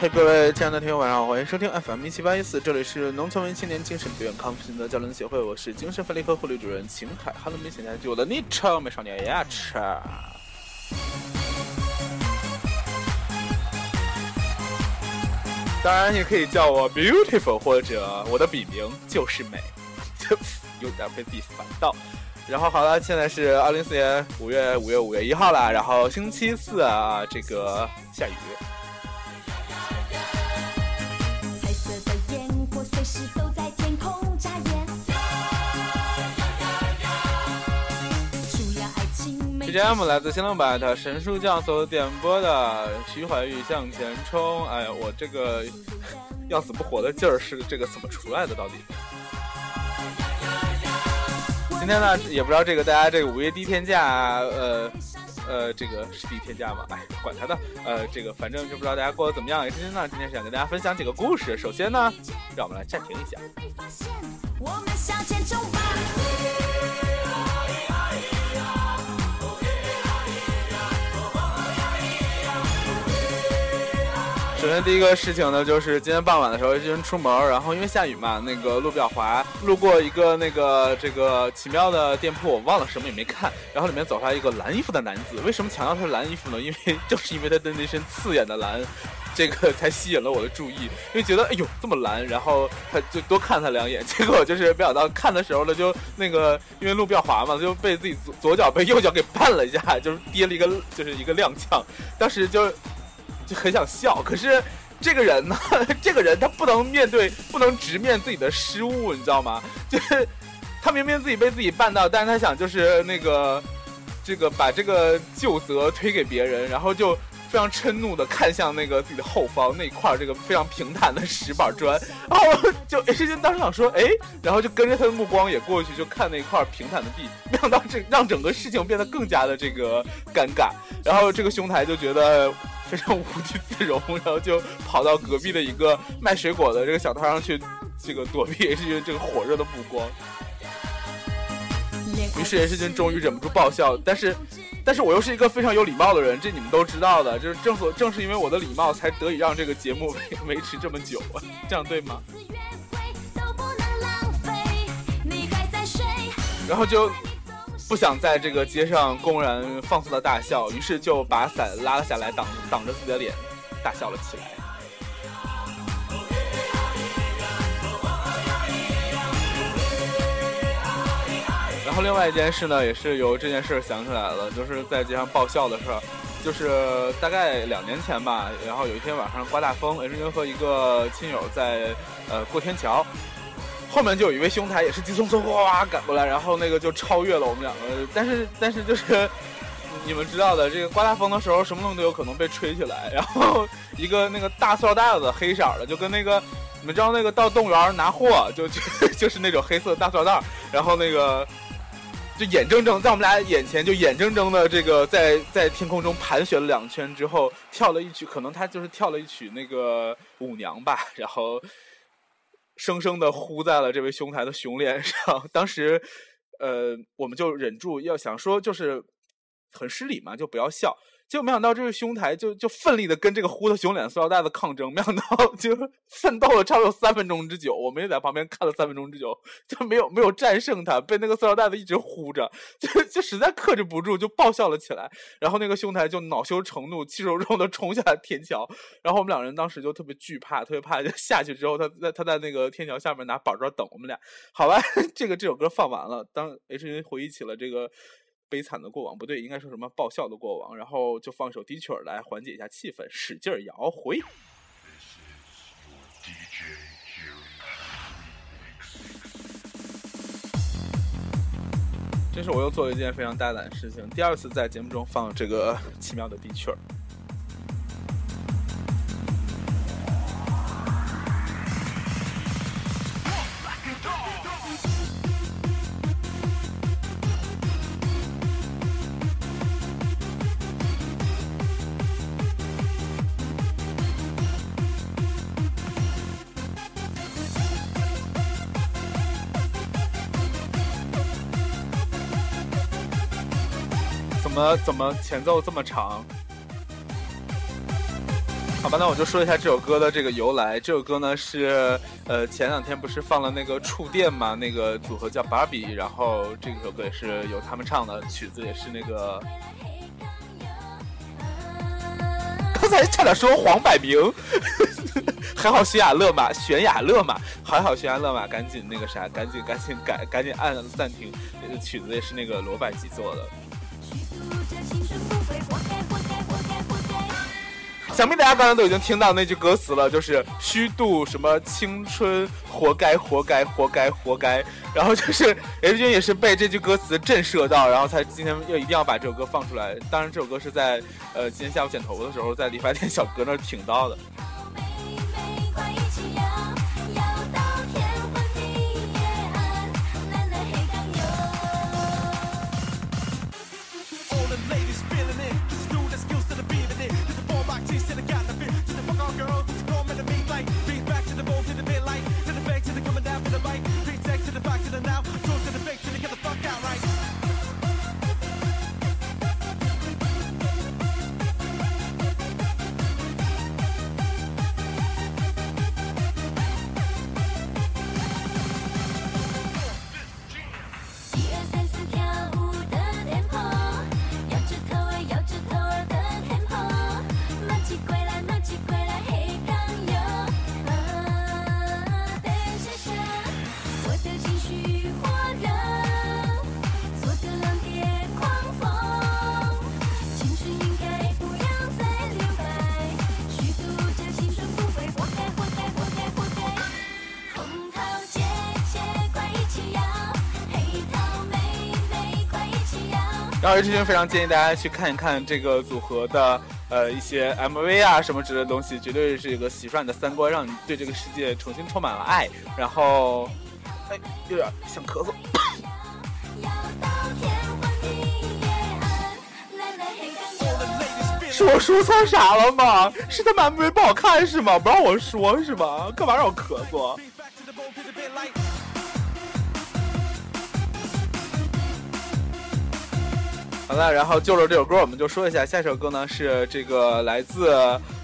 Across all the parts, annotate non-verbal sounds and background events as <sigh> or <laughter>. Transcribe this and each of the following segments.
嘿，各位亲爱的听友，晚上好，欢迎收听 FM 一七八一四，这里是农村文青年精神病院康复心得交流协会，我是精神分裂科护理主任秦凯。Hello，没请家就我的昵称美少年牙齿。当然也可以叫我 Beautiful，或者我的笔名就是美，<laughs> 有点被自己烦到。然后好了，现在是二零四年五月五月五月一号了，然后星期四啊，这个下雨。BGM 来自新浪版的神书教所点播的徐怀钰向前冲。哎呀，我这个 <laughs> 要死不活的劲儿是这个怎么出来的？到底？今天呢，也不知道这个大家这个五月第一天假，呃呃，这个是第一天假吗？哎，管他的，呃，这个反正就不知道大家过得怎么样。今天呢，今天是想跟大家分享几个故事。首先呢，让我们来暂停一下。首先第一个事情呢，就是今天傍晚的时候，一人出门，然后因为下雨嘛，那个路比较滑，路过一个那个这个奇妙的店铺，我忘了什么也没看，然后里面走出来一个蓝衣服的男子。为什么强调他是蓝衣服呢？因为 <laughs> 就是因为他的那身刺眼的蓝，这个 <laughs> 才吸引了我的注意，因为觉得哎呦这么蓝，然后他就多看他两眼。<laughs> 结果就是没想到看的时候呢，就那个因为路比较滑嘛，就被自己左左脚被右脚给绊了一下，就是跌了一个就是一个踉跄，当时就。就很想笑，可是这个人呢，<laughs> 这个人他不能面对，不能直面自己的失误，你知道吗？就是他明明自己被自己绊到，但是他想就是那个这个把这个旧责推给别人，然后就非常嗔怒的看向那个自己的后方那块这个非常平坦的石板砖，<laughs> 然后就 H 君当时想说哎，然后就跟着他的目光也过去就看那一块平坦的地，没想到这让整个事情变得更加的这个尴尬，然后这个兄台就觉得。非常无地自容，然后就跑到隔壁的一个卖水果的这个小摊上去，这个躲避也是因为这个火热的目光。于是严世军终于忍不住爆笑，但是，但是我又是一个非常有礼貌的人，这你们都知道的，就是正所正是因为我的礼貌，才得以让这个节目维 <laughs> 维持这么久啊，这样对吗？然后就。不想在这个街上公然放肆的大笑，于是就把伞拉了下来，挡挡着自己的脸，大笑了起来。然后另外一件事呢，也是由这件事想起来了，就是在街上爆笑的事儿，就是大概两年前吧，然后有一天晚上刮大风，H 君和一个亲友在呃过天桥。后面就有一位兄台也是急匆匆哗哗赶过来，然后那个就超越了我们两个。但是但是就是你们知道的，这个刮大风的时候，什么东西都有可能被吹起来。然后一个那个大塑料袋子，黑色的，就跟那个你们知道那个到动物园拿货，就就 <laughs> 就是那种黑色的大塑料袋。然后那个就眼睁睁在我们俩眼前，就眼睁睁的这个在在天空中盘旋了两圈之后，跳了一曲，可能他就是跳了一曲那个舞娘吧，然后。生生的呼在了这位兄台的熊脸上，当时，呃，我们就忍住要想说，就是很失礼嘛，就不要笑。结果没想到这位兄台就就奋力的跟这个呼的熊脸塑料袋子抗争，没想到 <laughs> 就奋斗了差不多三分钟之久，我们也在旁边看了三分钟之久，就没有没有战胜他，被那个塑料袋子一直呼着，<laughs> 就就实在克制不住，就爆笑了起来。然后那个兄台就恼羞成怒，气冲冲的冲下天桥。然后我们两人当时就特别惧怕，特别怕，就下去之后，他在他在那个天桥下面拿板砖等我们俩。好吧，<laughs> 这个这首歌放完了，当 H 云回忆起了这个。悲惨的过往不对，应该说什么爆笑的过往，然后就放首低曲儿来缓解一下气氛，使劲摇回。这是我又做了一件非常大胆的事情，第二次在节目中放这个 <laughs> 奇妙的低曲儿。么怎么前奏这么长？好吧，那我就说一下这首歌的这个由来。这首歌呢是，呃，前两天不是放了那个触电嘛？那个组合叫 Barbie，然后这首歌也是由他们唱的，曲子也是那个。刚才差点说黄百鸣，<laughs> 还好悬崖勒马，悬崖勒马，还好悬崖勒马，赶紧那个啥，赶紧赶紧赶赶紧按暂停。那个曲子也是那个罗百吉做的。想必大家刚才都已经听到那句歌词了，就是虚度什么青春，活该，活该，活该，活该。然后就是 <laughs> H 君也是被这句歌词震慑到，然后才今天又一定要把这首歌放出来。当然，这首歌是在呃今天下午剪头发的时候，在理发店小哥那儿听到的。然后 H 君非常建议大家去看一看这个组合的呃一些 MV 啊什么之类的东西，绝对是一个洗刷你的三观，让你对这个世界重新充满了爱。然后，哎，有点想咳嗽。是我说错啥了吗？是他们 MV 不好看是吗？不让我说是吗？干嘛让我咳嗽？好了，然后就着这首歌，我们就说一下，下一首歌呢是这个来自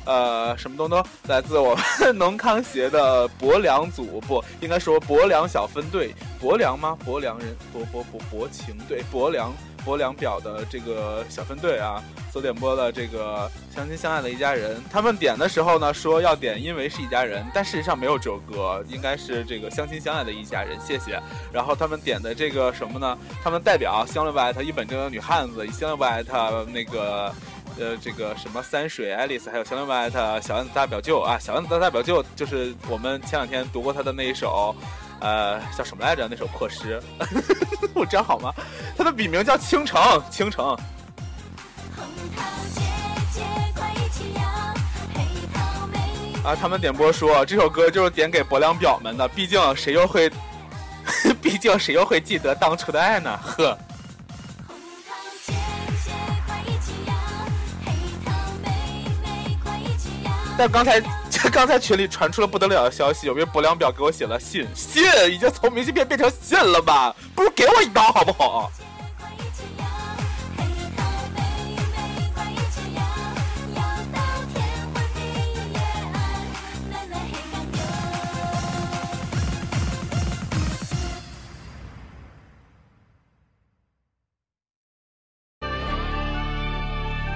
呃什么东东，来自我们 <laughs> 农康协的博良组，不应该说博良小分队，博良吗？博良人，薄薄薄薄情队，博良。播两表的这个小分队啊，所点播的这个相亲相爱的一家人，他们点的时候呢说要点因为是一家人，但事实上没有这首歌，应该是这个相亲相爱的一家人，谢谢。然后他们点的这个什么呢？他们代表香六不艾特一本正经女汉子，香六不艾特那个呃这个什么三水爱丽丝，还有香六不艾特小丸子大表舅啊，小丸子大表舅就是我们前两天读过他的那一首。呃，叫什么来着？那首破诗，<laughs> 我这样好吗？他的笔名叫倾城，倾城。啊，他们点播说这首歌就是点给薄凉表们的，毕竟谁又会，<laughs> 毕竟谁又会记得当初的爱呢？呵。但刚才。<laughs> 刚才群里传出了不得了的消息，有没有薄凉表给我写了信？信已经从明信片变成信了吧？不如给我一刀好不好？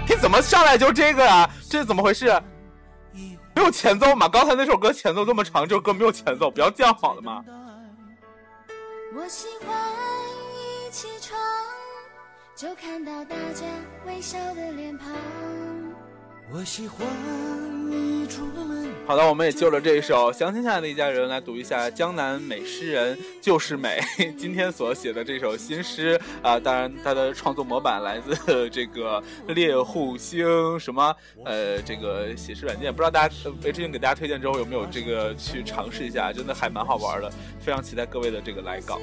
你怎么上来就这个啊？这是怎么回事？没有前奏吗？刚才那首歌前奏这么长，这首歌没有前奏，不要这样好了吗？我喜欢一起床就看到大家微笑的脸庞。我喜欢你出门。好的，我们也就着这一首《相亲相爱的一家人》来读一下江南美诗人就是美 <laughs> 今天所写的这首新诗啊。当然，他的创作模板来自这个猎户星什么呃这个写诗软件，不知道大家魏志英给大家推荐之后有没有这个去尝试一下？真的还蛮好玩的，非常期待各位的这个来稿。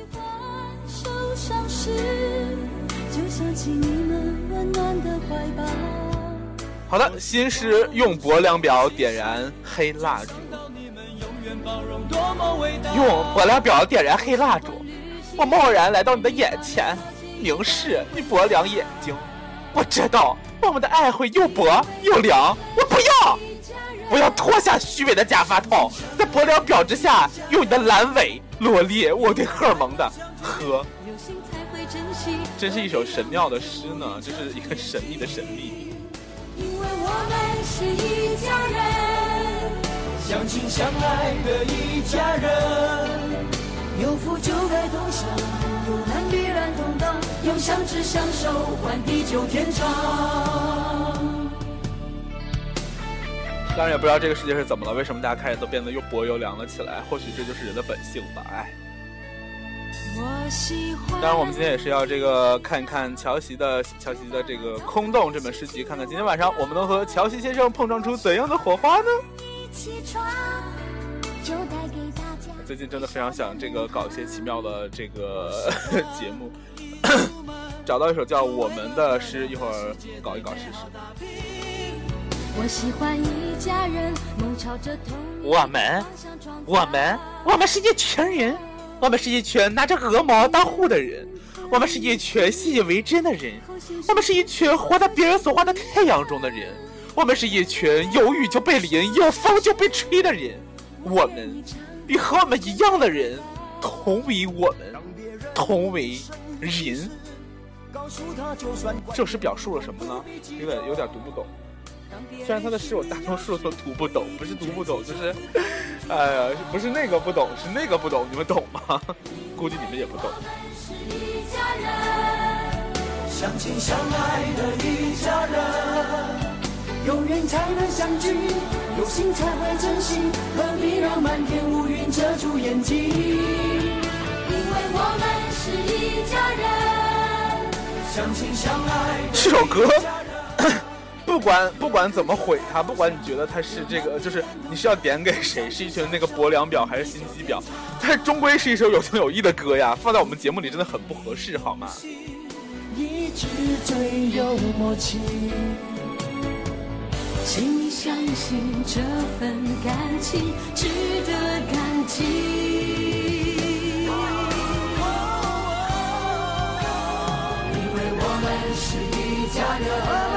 就想起你们温暖的怀抱。好的，新诗用薄凉表点燃黑蜡烛，用薄凉表点燃黑蜡烛。我贸然来到你的眼前，凝视你薄凉眼睛。我知道我们的爱会又薄又凉。我不要。我要脱下虚伪的假发套，在薄凉表之下，用你的阑尾罗列我对荷尔蒙的和。真是一首神妙的诗呢，这是一个神秘的神秘。我们是一家人，相亲相爱的一家人。有福就该同享，有难必然同当，用相知相守换地久天长。当然也不知道这个世界是怎么了，为什么大家开始都变得又薄又凉了起来？或许这就是人的本性吧，哎。当然，我们今天也是要这个看一看乔西的乔西的这个《空洞》这本诗集，看看今天晚上我们能和乔西先生碰撞出怎样的火花呢？最近真的非常想这个搞一些奇妙的这个 <laughs> 节目，<coughs> 找到一首叫《我们的诗》，一会儿搞一搞试试。我们，我们，我们是一群人。我们是一群拿着鹅毛当护的人，我们是一群信以为真的人，我们是一群活在别人所画的太阳中的人，我们是一群有雨就被淋，有风就被吹的人。我们与和我们一样的人，同为我们，同为人。这诗表述了什么呢？有点有点读不懂。虽然他的诗我大多数都读不懂，不是读不懂，就是，<laughs> 哎呀，不是那个不懂，是那个不懂，你们懂吗？估计你们也不懂。相亲相爱的一家人，有缘才能相聚，有心才会珍惜，何必让漫天乌云遮住眼睛？因为我们是一家人，相亲相爱。这首歌。不管不管怎么毁它，不管你觉得它是这个，就是你是要点给谁，是一群那个薄凉表还是心机婊，它终归是一首有情有义的歌呀，放在我们节目里真的很不合适，好吗？一直最有默契，请你相信这份感情值得感激。因为我们是一家人。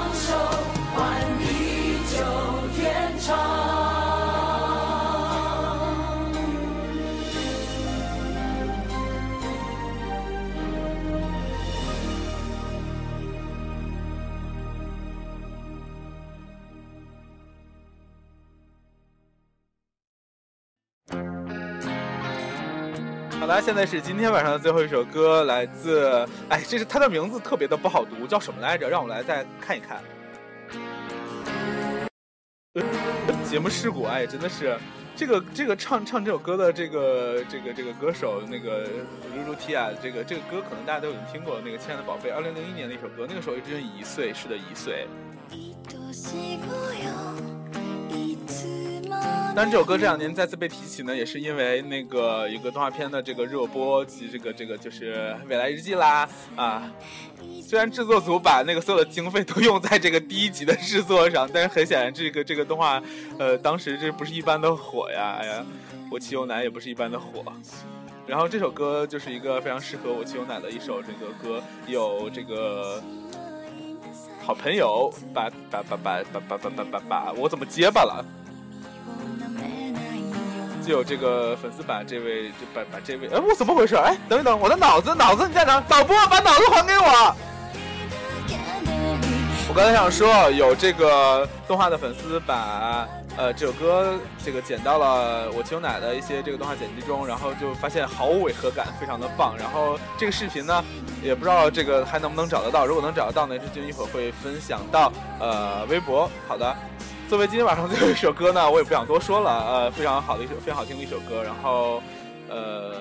好的，现在是今天晚上的最后一首歌，来自哎，这是它的名字特别的不好读，叫什么来着？让我来再看一看。节目事故，哎，真的是这个这个唱唱这首歌的这个这个这个歌手那个露露提亚，这个这个歌可能大家都已经听过，那个亲爱的宝贝，二零零一年的一首歌，那个时候一直一岁，是的，一岁。但这首歌这两年再次被提起呢，也是因为那个一个动画片的这个热播及这个这个就是《未来日记》啦啊。虽然制作组把那个所有的经费都用在这个第一集的制作上，但是很显然这个这个动画，呃，当时这不是一般的火呀！哎呀，我骑牛奶也不是一般的火。然后这首歌就是一个非常适合我骑牛奶的一首这个歌，有这个好朋友把把把把把把把把把，我怎么结巴了？就有这个粉丝把这位就把把这位哎我怎么回事哎等一等我的脑子脑子你在哪导播把脑子还给我！我刚才想说有这个动画的粉丝把呃这首歌这个剪到了我亲奶的一些这个动画剪辑中，然后就发现毫无违和感，非常的棒。然后这个视频呢也不知道这个还能不能找得到，如果能找得到呢，志军一会儿会分享到呃微博。好的。作为今天晚上最后一首歌呢，我也不想多说了，呃，非常好的一首，非常好听的一首歌。然后，呃，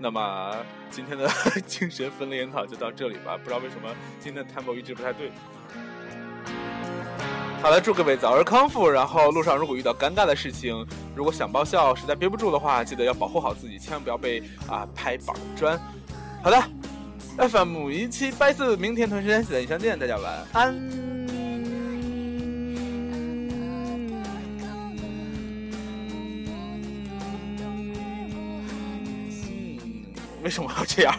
那么今天的 <laughs> 精神分裂研讨就到这里吧。不知道为什么今天的 tempo 一直不太对。好了，祝各位早日康复。然后路上如果遇到尴尬的事情，如果想爆笑实在憋不住的话，记得要保护好自己，千万不要被啊、拍板砖。好的，FM 一七八四，明天同时间等相见，大家晚安。为什么要这样？